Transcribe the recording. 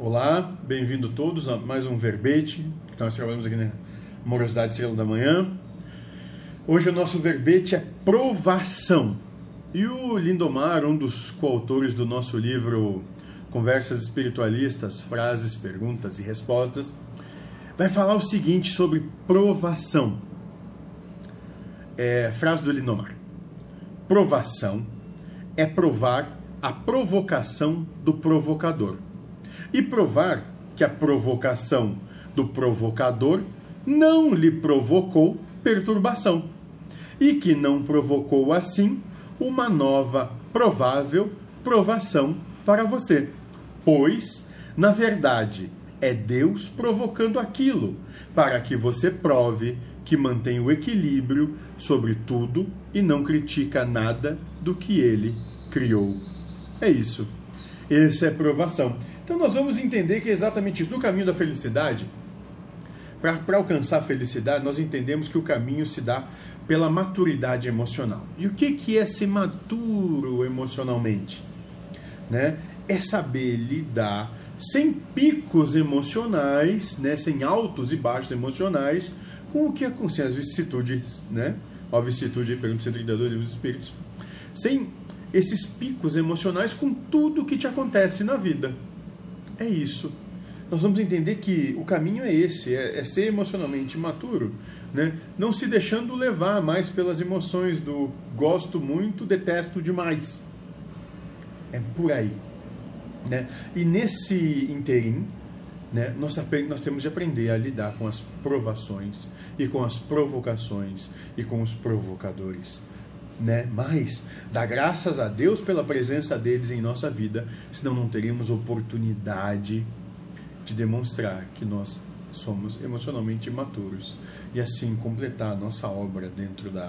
Olá, bem-vindo todos a mais um verbete que nós trabalhamos aqui na Morosidade Estrela da Manhã. Hoje o nosso verbete é provação. E o Lindomar, um dos coautores do nosso livro Conversas Espiritualistas, Frases, Perguntas e Respostas, vai falar o seguinte sobre provação. É, frase do Lindomar: Provação é provar a provocação do provocador e provar que a provocação do provocador não lhe provocou perturbação e que não provocou assim uma nova provável provação para você. Pois, na verdade, é Deus provocando aquilo para que você prove que mantém o equilíbrio sobre tudo e não critica nada do que ele criou. É isso. Essa é provação. Então nós vamos entender que é exatamente isso. No caminho da felicidade, para alcançar a felicidade, nós entendemos que o caminho se dá pela maturidade emocional. E o que, que é ser maduro emocionalmente? Né? É saber lidar sem picos emocionais, né? sem altos e baixos emocionais, com o que acontece, as vicissitudes, né? Ó, vicissitude, pergunta 132 dos Espíritos. Sem esses picos emocionais com tudo que te acontece na vida. É isso. Nós vamos entender que o caminho é esse, é, é ser emocionalmente maturo, né? não se deixando levar mais pelas emoções do gosto muito, detesto demais. É por aí. Né? E nesse interim, né, nós, nós temos de aprender a lidar com as provações e com as provocações e com os provocadores né? Mas dá graças a Deus pela presença deles em nossa vida, senão não teríamos oportunidade de demonstrar que nós somos emocionalmente maturos e assim completar nossa obra dentro da